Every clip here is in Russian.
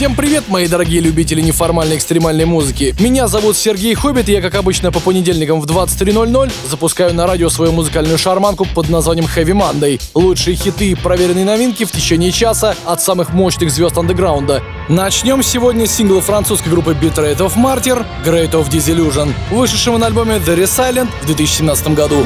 Всем привет, мои дорогие любители неформальной экстремальной музыки. Меня зовут Сергей Хоббит, и я, как обычно, по понедельникам в 23.00 запускаю на радио свою музыкальную шарманку под названием Heavy Monday. Лучшие хиты и проверенные новинки в течение часа от самых мощных звезд андеграунда. Начнем сегодня с сингла французской группы Betrayed of Martyr Great of Disillusion, вышедшего на альбоме The Resilient в 2017 году.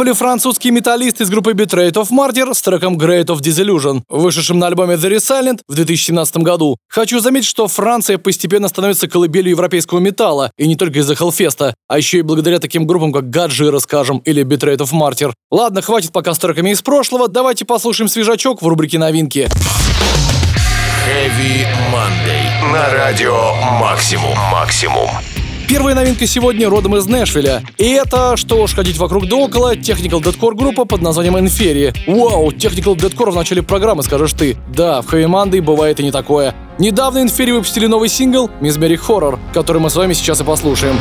Были французские металлисты из группы Betrayed of Martyr с треком Great of Disillusion, вышедшим на альбоме The Resilient в 2017 году. Хочу заметить, что Франция постепенно становится колыбелью европейского металла, и не только из-за Hellfest, а еще и благодаря таким группам, как Гаджира, скажем, или Betrayed of Martyr. Ладно, хватит пока с треками из прошлого, давайте послушаем свежачок в рубрике «Новинки». Heavy Monday. На радио Максимум. Максимум. Первая новинка сегодня родом из Нэшвилля. И это, что уж ходить вокруг да около, Technical Deadcore группа под названием Inferi. Вау, Technical Deadcore в начале программы, скажешь ты. Да, в Heavy Monday бывает и не такое. Недавно Инфери выпустили новый сингл «Miss Horror», который мы с вами сейчас и послушаем.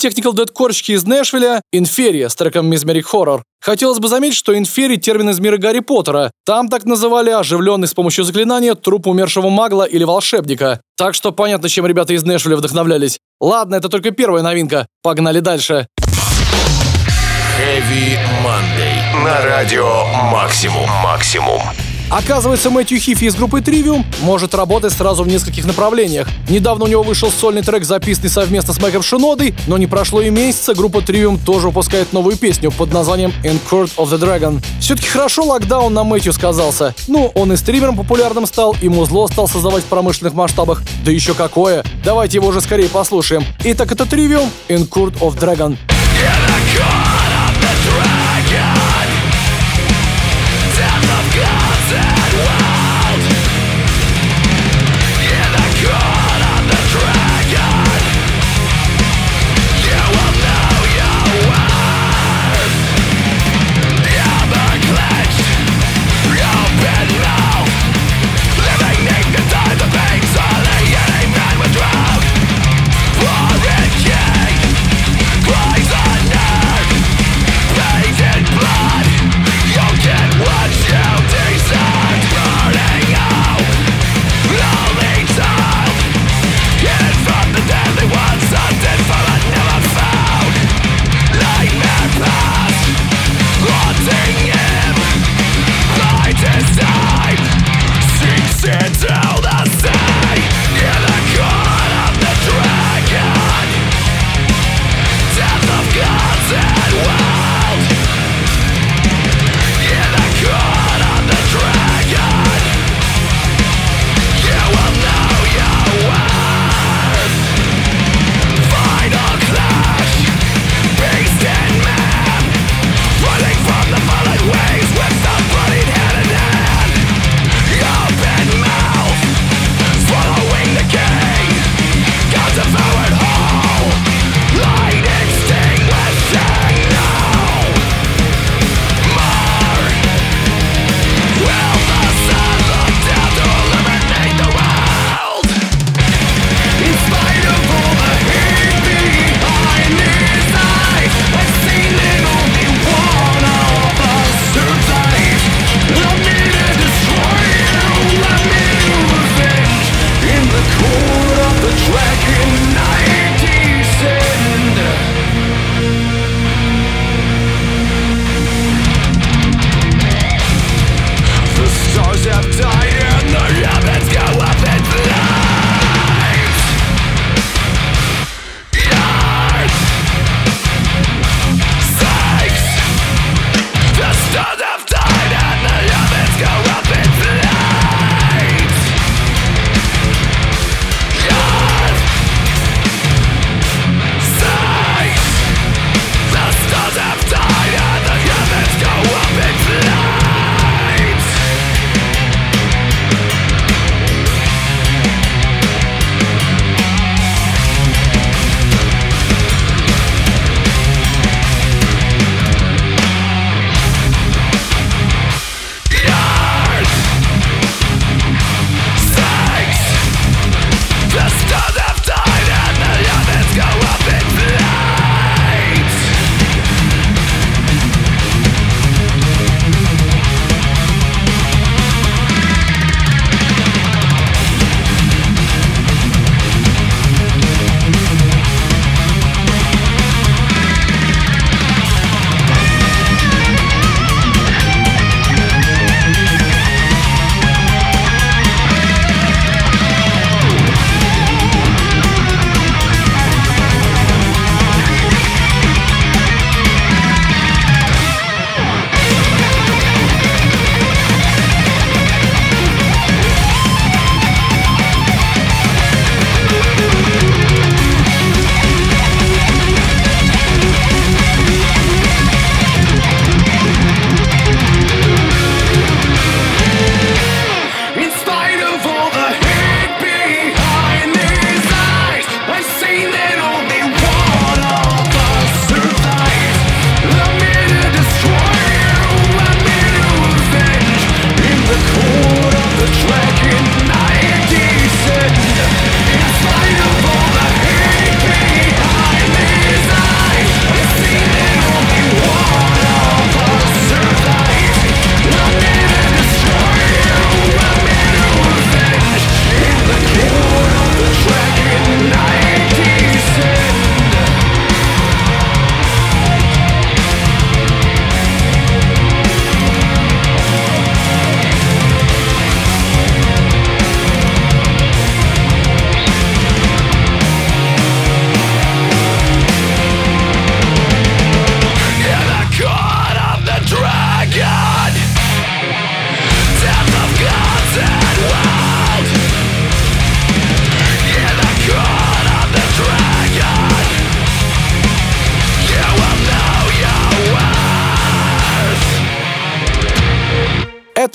Technical Deadcore из Нэшвилля, Инферия с треком Mesmeric Horror. Хотелось бы заметить, что инфери – термин из мира Гарри Поттера. Там так называли оживленный с помощью заклинания труп умершего магла или волшебника. Так что понятно, чем ребята из Нэшвилля вдохновлялись. Ладно, это только первая новинка. Погнали дальше. Heavy Monday. На радио Максимум. Максимум. Оказывается, Мэтью Хифи из группы Trivium может работать сразу в нескольких направлениях. Недавно у него вышел сольный трек, записанный совместно с Майком Шинодой, но не прошло и месяца, группа Trivium тоже выпускает новую песню под названием In Court of the Dragon. Все-таки хорошо локдаун на Мэтью сказался. Ну, он и стримером популярным стал, и музло стал создавать в промышленных масштабах. Да еще какое! Давайте его уже скорее послушаем. Итак, это Trivium In Court of Dragon. King,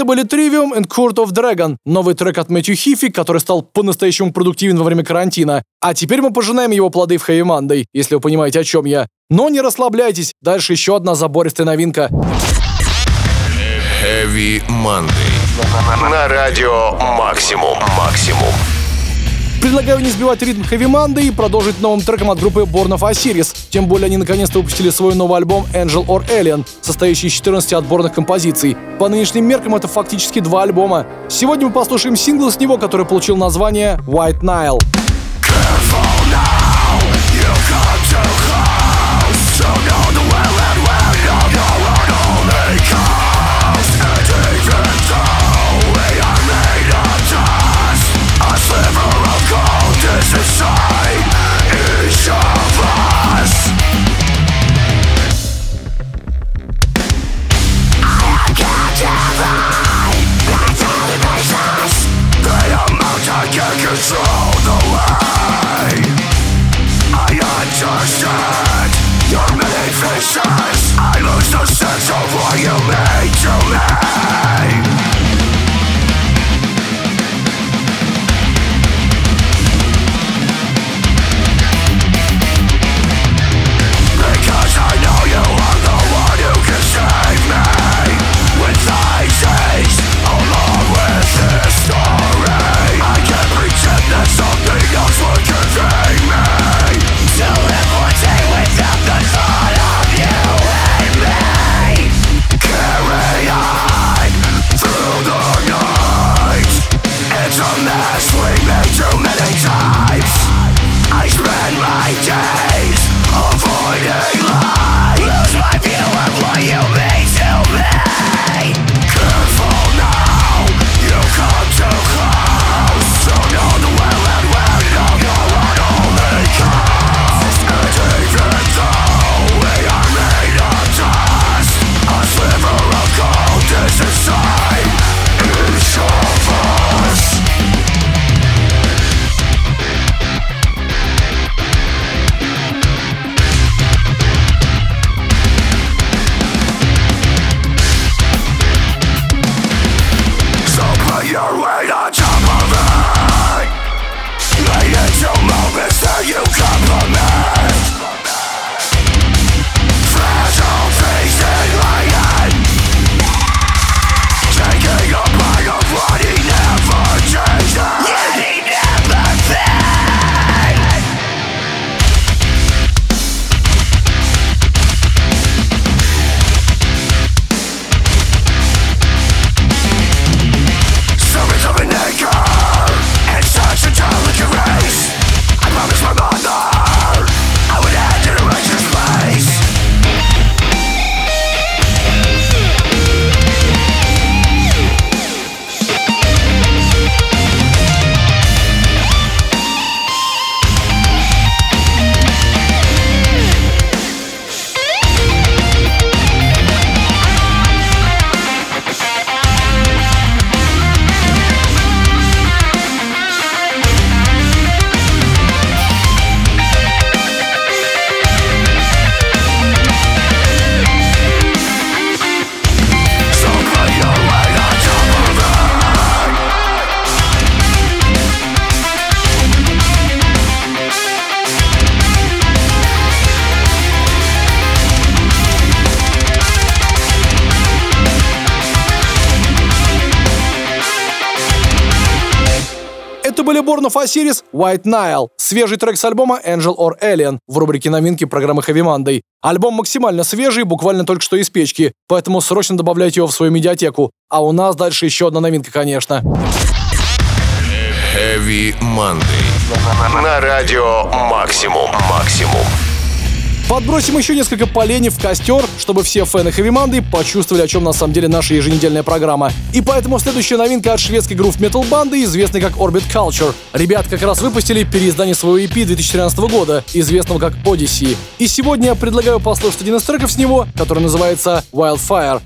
Были Trivium and Court of Dragon, новый трек от Мэтью Хифи, который стал по-настоящему продуктивен во время карантина. А теперь мы пожинаем его плоды в Monday, если вы понимаете, о чем я. Но не расслабляйтесь, дальше еще одна забористая новинка. Heavy Monday. На радио Максимум. Максимум. Предлагаю не сбивать ритм Heavy Monday и продолжить новым треком от группы Born of Osiris. Тем более они наконец-то выпустили свой новый альбом Angel or Alien, состоящий из 14 отборных композиций. По нынешним меркам это фактически два альбома. Сегодня мы послушаем сингл с него, который получил название White Nile. Osiris, White Nile, свежий трек с альбома Angel or Alien в рубрике новинки программы Heavy Monday. Альбом максимально свежий, буквально только что из печки, поэтому срочно добавляйте его в свою медиатеку. А у нас дальше еще одна новинка, конечно. Heavy Monday. На радио Максимум. Максимум. Подбросим еще несколько полений в костер, чтобы все фэны Monday почувствовали, о чем на самом деле наша еженедельная программа. И поэтому следующая новинка от шведской грув метал банды, известной как Orbit Culture. Ребят как раз выпустили переиздание своего EP 2013 года, известного как Odyssey. И сегодня я предлагаю послушать один из треков с него, который называется Wildfire.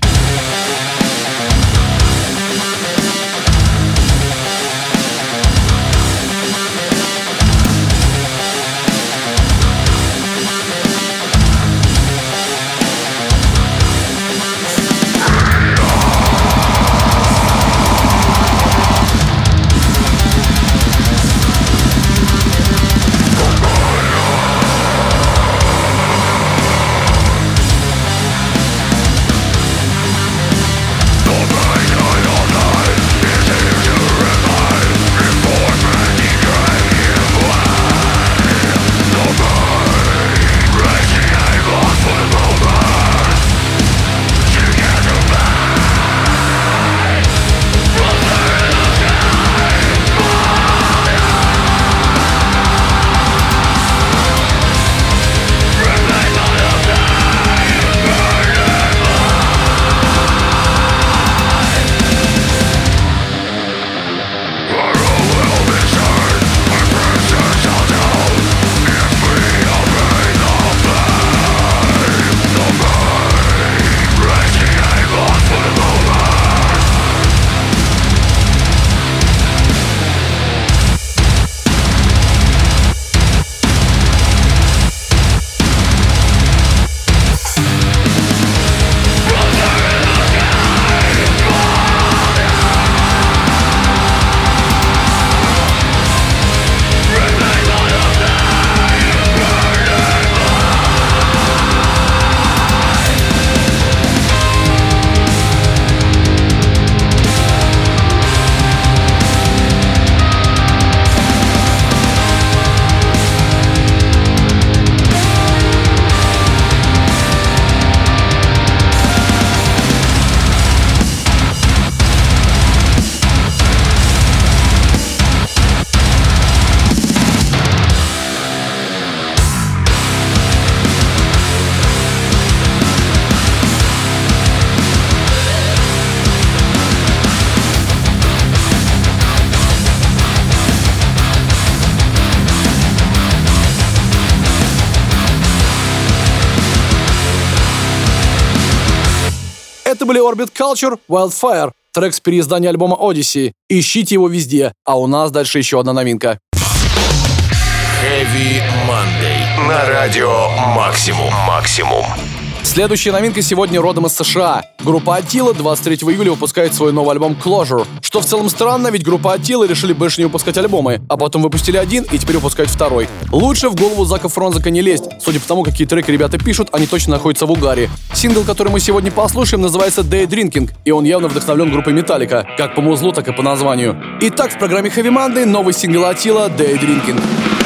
Orbit Culture, Wildfire, трек с переиздания альбома Odyssey. Ищите его везде, а у нас дальше еще одна новинка. Heavy Monday. На радио Максимум. Максимум. Следующая новинка сегодня родом из США. Группа Атила 23 июля выпускает свой новый альбом Closure. Что в целом странно, ведь группа Атила решили больше не выпускать альбомы, а потом выпустили один и теперь выпускают второй. Лучше в голову Зака Фронзака не лезть. Судя по тому, какие треки ребята пишут, они точно находятся в угаре. Сингл, который мы сегодня послушаем, называется Day Drinking, и он явно вдохновлен группой Металлика, как по музлу, так и по названию. Итак, в программе Heavy Monday новый сингл Атила Day Drinking.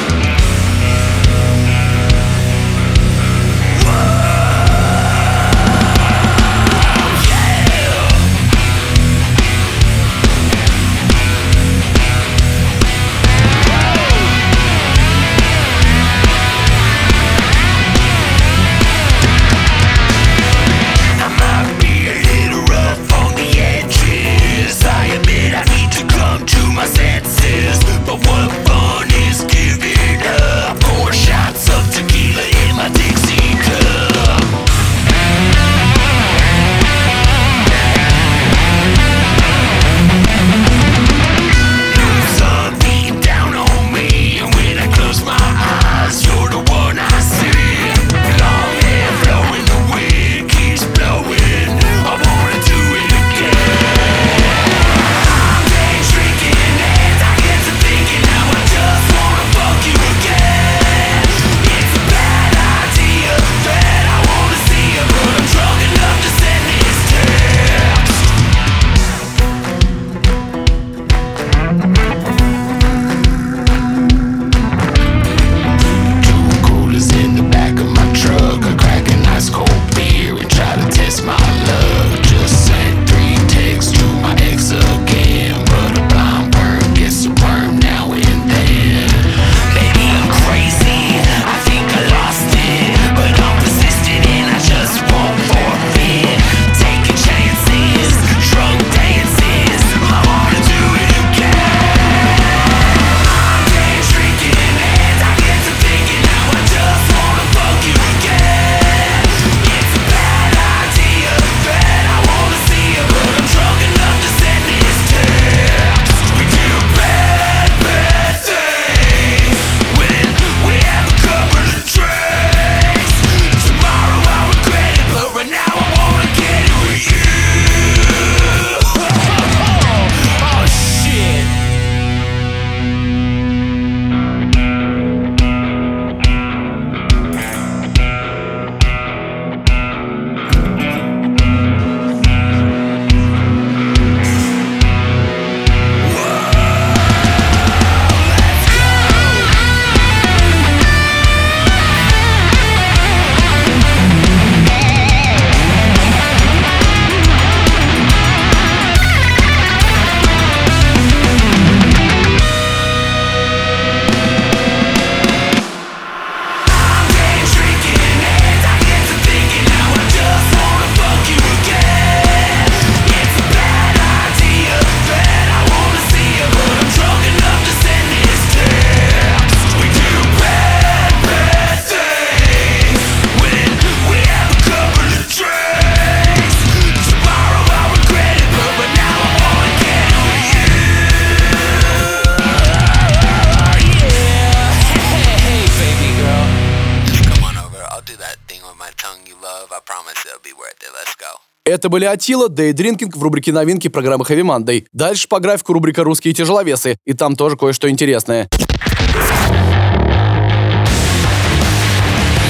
Это были Атила, Day Drinking в рубрике новинки программы Heavy Monday. Дальше по графику рубрика «Русские тяжеловесы», и там тоже кое-что интересное.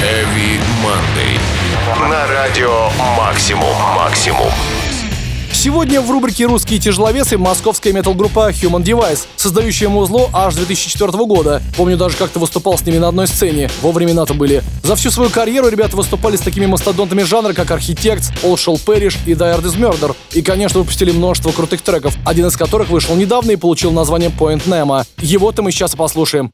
Heavy Monday. На радио Максимум. Максимум. Сегодня в рубрике «Русские тяжеловесы» московская метал-группа Human Device, создающая музло аж 2004 года. Помню, даже как-то выступал с ними на одной сцене. Во времена-то были. За всю свою карьеру ребята выступали с такими мастодонтами жанра, как Architects, All Shall Perish и Die Hard is Murder. И, конечно, выпустили множество крутых треков, один из которых вышел недавно и получил название Point Nemo. Его-то мы сейчас и послушаем.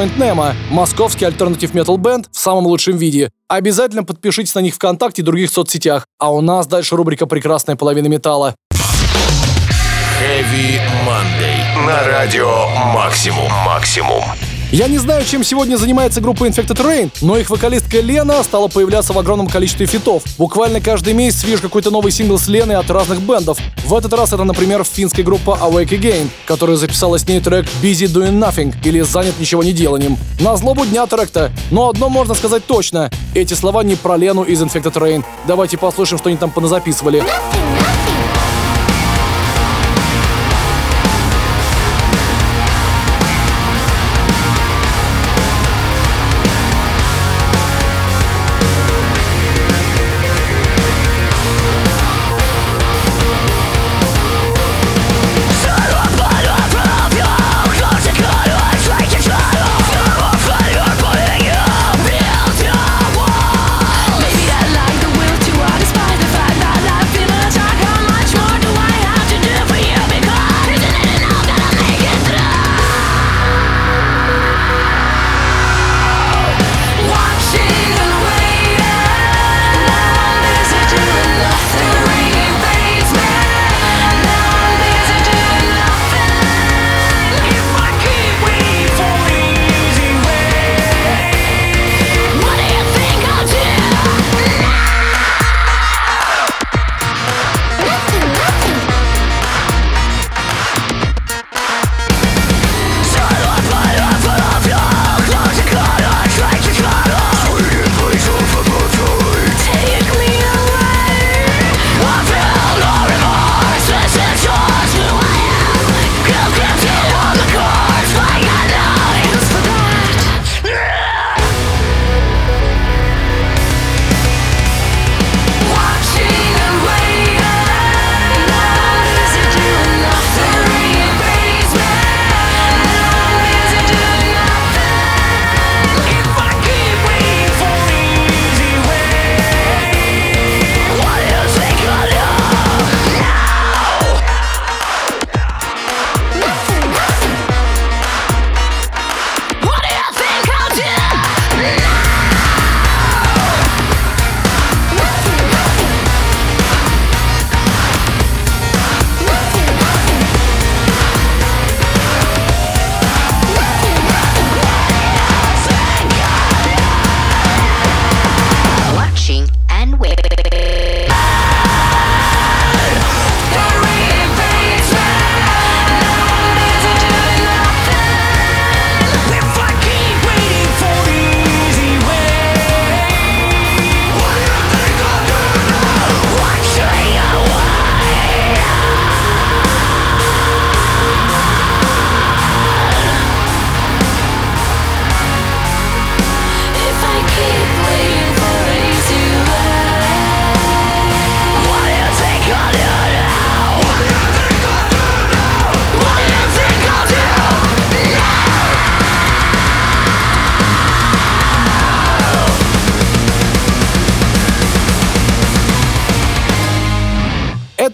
Point Nemo, московский альтернатив метал бенд в самом лучшем виде. Обязательно подпишитесь на них ВКонтакте и других соцсетях. А у нас дальше рубрика «Прекрасная половина металла». Heavy Monday. На радио Максимум. Максимум. Я не знаю, чем сегодня занимается группа Infected Rain, но их вокалистка Лена стала появляться в огромном количестве фитов. Буквально каждый месяц вижу какой-то новый сингл с Леной от разных бендов. В этот раз это, например, финская группа Awake Again, которая записала с ней трек Busy Doing Nothing или Занят ничего не деланием. На злобу дня трек-то. Но одно можно сказать точно. Эти слова не про Лену из Infected Rain. Давайте послушаем, что они там поназаписывали. Maybe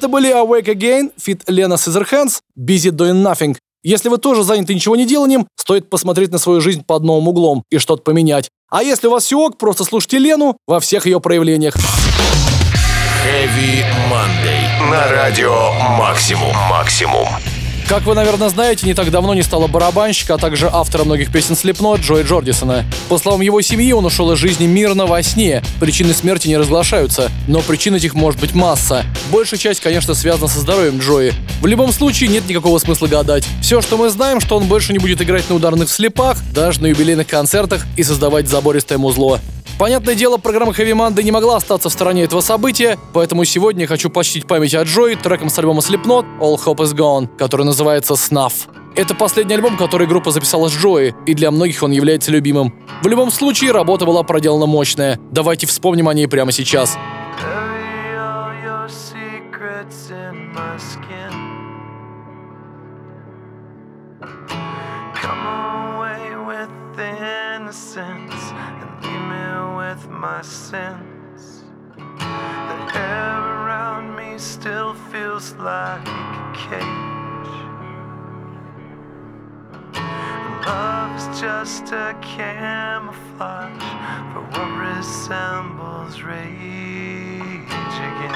Это были Awake Again, feat. Лена Scissorhands, Busy Doing Nothing. Если вы тоже заняты ничего не деланием, стоит посмотреть на свою жизнь под новым углом и что-то поменять. А если у вас все ок, просто слушайте Лену во всех ее проявлениях. Heavy Monday. На радио Максимум. Максимум. Как вы, наверное, знаете, не так давно не стало барабанщика, а также автора многих песен Slipknot Джои Джордисона. По словам его семьи, он ушел из жизни мирно во сне. Причины смерти не разглашаются, но причин этих может быть масса. Большая часть, конечно, связана со здоровьем Джои. В любом случае, нет никакого смысла гадать. Все, что мы знаем, что он больше не будет играть на ударных слепах, даже на юбилейных концертах и создавать забористое музло. Понятное дело, программа Heavy Monday не могла остаться в стороне этого события, поэтому сегодня я хочу почтить память о Джои треком с альбома Slipknot All Hope Is Gone, который называется Snuff. Это последний альбом, который группа записала с Джои, и для многих он является любимым. В любом случае, работа была проделана мощная. Давайте вспомним о ней прямо сейчас. Come my sins. The air around me still feels like a cage. Love is just a camouflage for what resembles rage again.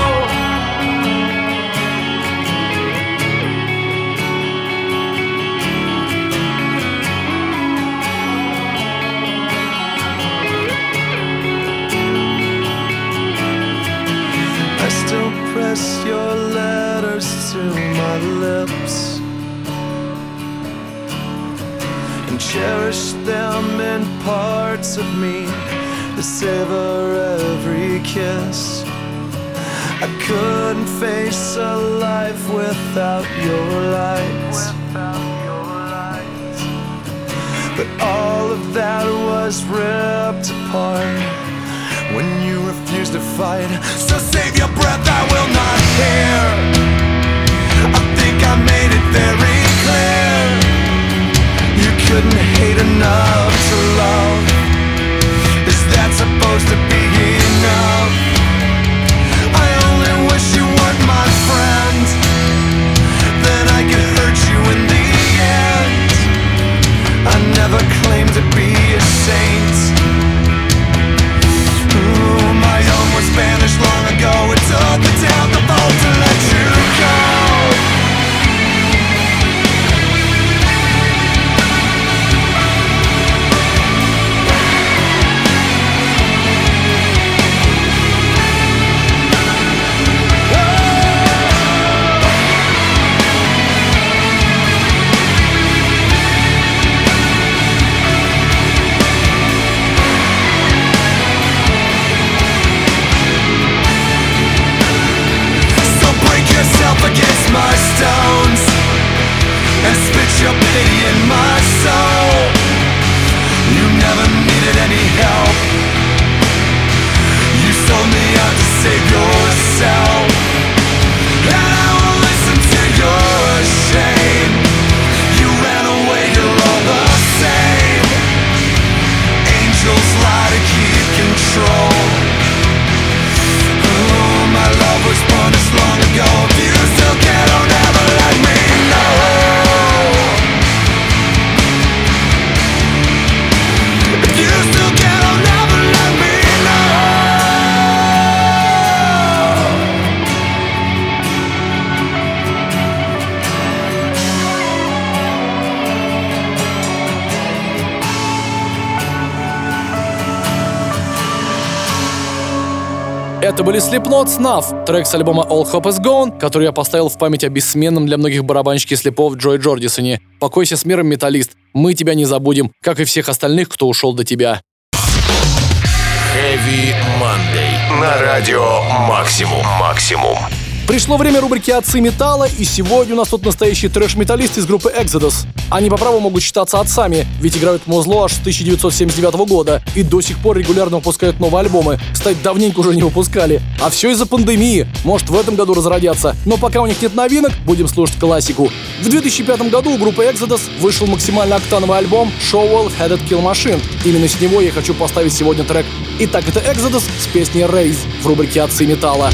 Press your letters to my lips and cherish them in parts of me that savor every kiss. I couldn't face a life without your light. But all of that was ripped apart when you refused to fight. So save your breath, couldn't hate enough to Это были Slipknot Snuff, трек с альбома All Hope Is Gone, который я поставил в память о бессменном для многих барабанщике слепов Джой Джордисоне. Покойся с миром, металлист. Мы тебя не забудем, как и всех остальных, кто ушел до тебя. Heavy Monday. На радио Максимум. Максимум. Пришло время рубрики «Отцы металла», и сегодня у нас тут настоящий трэш-металлист из группы Exodus. Они по праву могут считаться отцами, ведь играют музло аж с 1979 года и до сих пор регулярно выпускают новые альбомы. Кстати, давненько уже не выпускали. А все из-за пандемии. Может, в этом году разродятся. Но пока у них нет новинок, будем слушать классику. В 2005 году у группы Exodus вышел максимально октановый альбом Showell Headed Kill Machine. Именно с него я хочу поставить сегодня трек. Итак, это Exodus с песней Raise в рубрике «Отцы металла».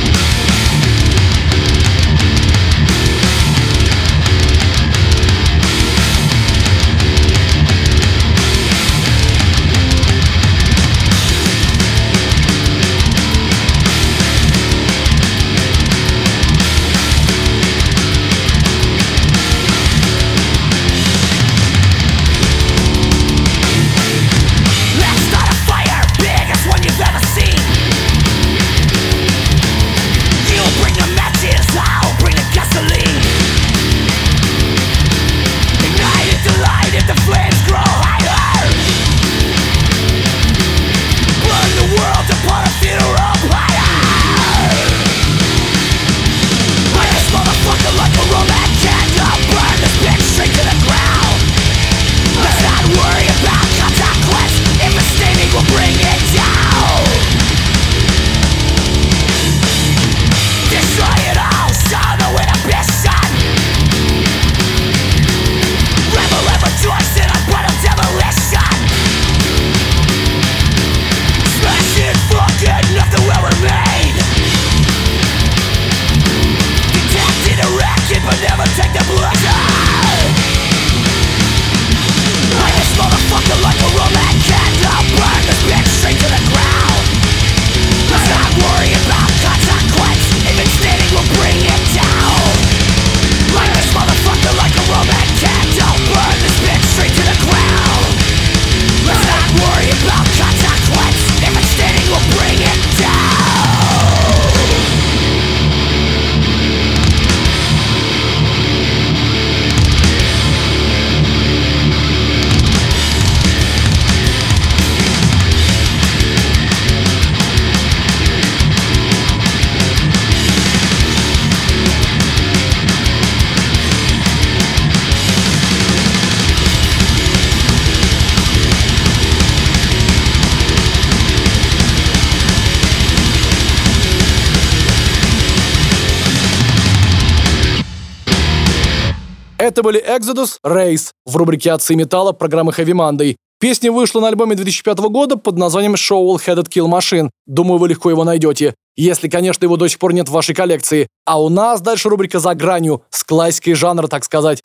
Были Exodus, Race в рубрике «Отцы металла» программы Heavy Monday. Песня вышла на альбоме 2005 года под названием Show All Headed Kill Machine. Думаю, вы легко его найдете. Если, конечно, его до сих пор нет в вашей коллекции. А у нас дальше рубрика «За гранью» с классикой жанра, так сказать.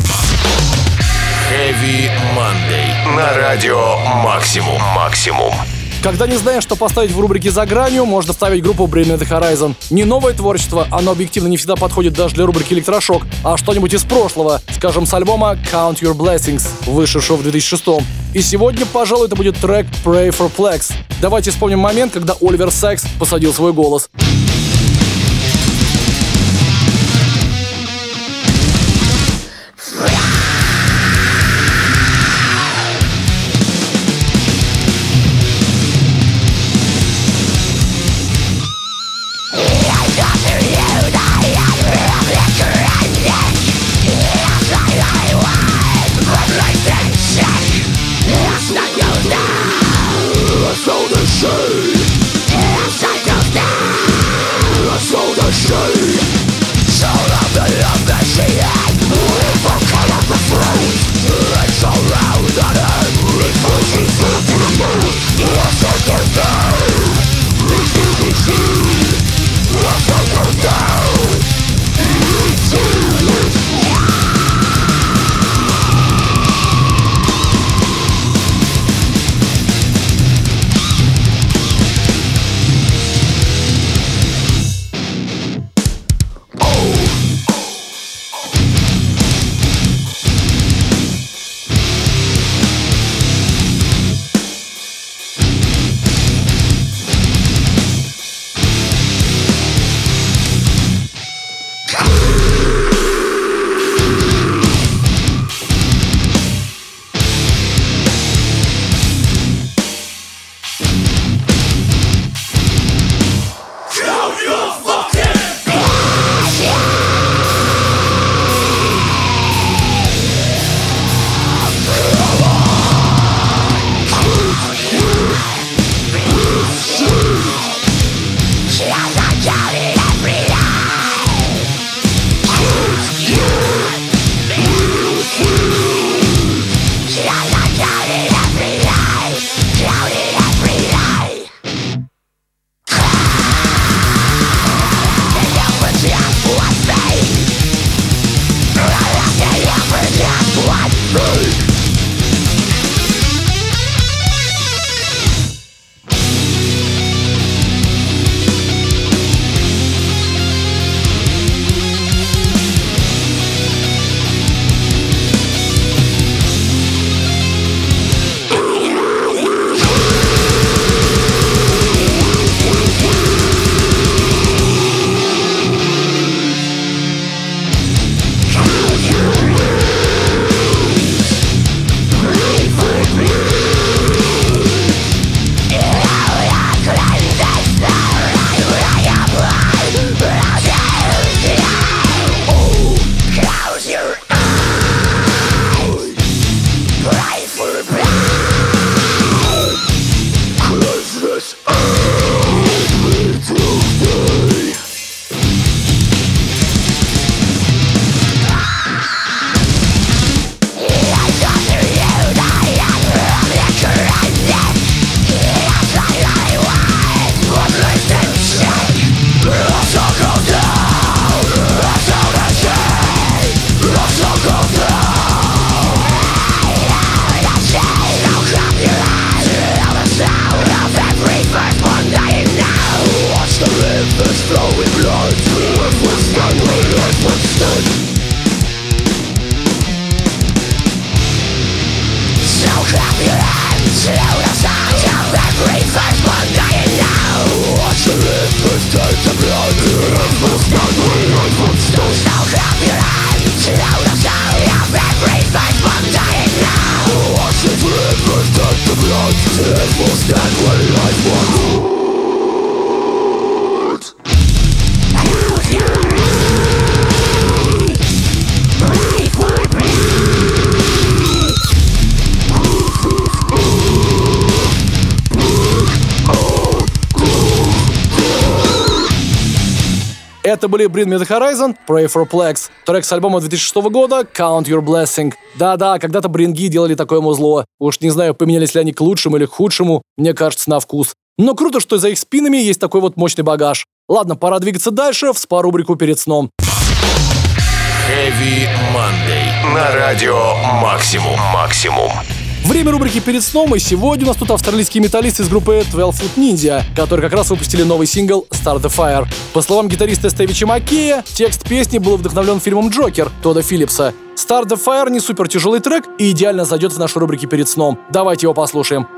Heavy Monday. На радио Максимум. Максимум. Когда не знаешь, что поставить в рубрике «За гранью», можно ставить группу Bring the Horizon. Не новое творчество, оно объективно не всегда подходит даже для рубрики «Электрошок», а что-нибудь из прошлого, скажем, с альбома Count Your Blessings, вышедшего в 2006 И сегодня, пожалуй, это будет трек Pray for Plex. Давайте вспомним момент, когда Оливер Секс посадил свой голос. Это были Bring Me The Horizon, Pray For Plex, трек с альбома 2006 года Count Your Blessing. Да-да, когда-то бринги делали такое музло. Уж не знаю, поменялись ли они к лучшему или к худшему, мне кажется, на вкус. Но круто, что за их спинами есть такой вот мощный багаж. Ладно, пора двигаться дальше в спа-рубрику перед сном. Heavy Monday. На радио Максимум. Максимум. Время рубрики «Перед сном», и сегодня у нас тут австралийские металлисты из группы 12 Foot Ninja, которые как раз выпустили новый сингл «Start the Fire». По словам гитариста Стевича Маккея, текст песни был вдохновлен фильмом «Джокер» Тода Филлипса. «Start the Fire» не супер тяжелый трек и идеально зайдет в нашу рубрике «Перед сном». Давайте его послушаем.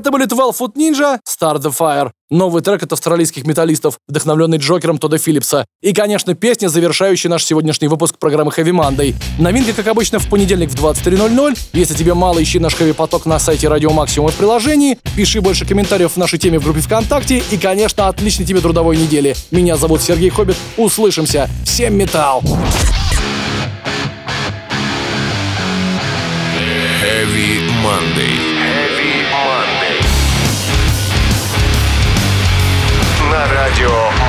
Это были 12 Foot Ninja, Start the Fire. Новый трек от австралийских металлистов, вдохновленный Джокером Тодда Филлипса. И, конечно, песня, завершающая наш сегодняшний выпуск программы Heavy Monday. Новинка, как обычно, в понедельник в 23.00. Если тебе мало, ищи наш Heavy Поток на сайте Радио Максимум в приложении. Пиши больше комментариев в нашей теме в группе ВКонтакте. И, конечно, отличной тебе трудовой недели. Меня зовут Сергей Хоббит. Услышимся. Всем металл! Heavy Monday. Радио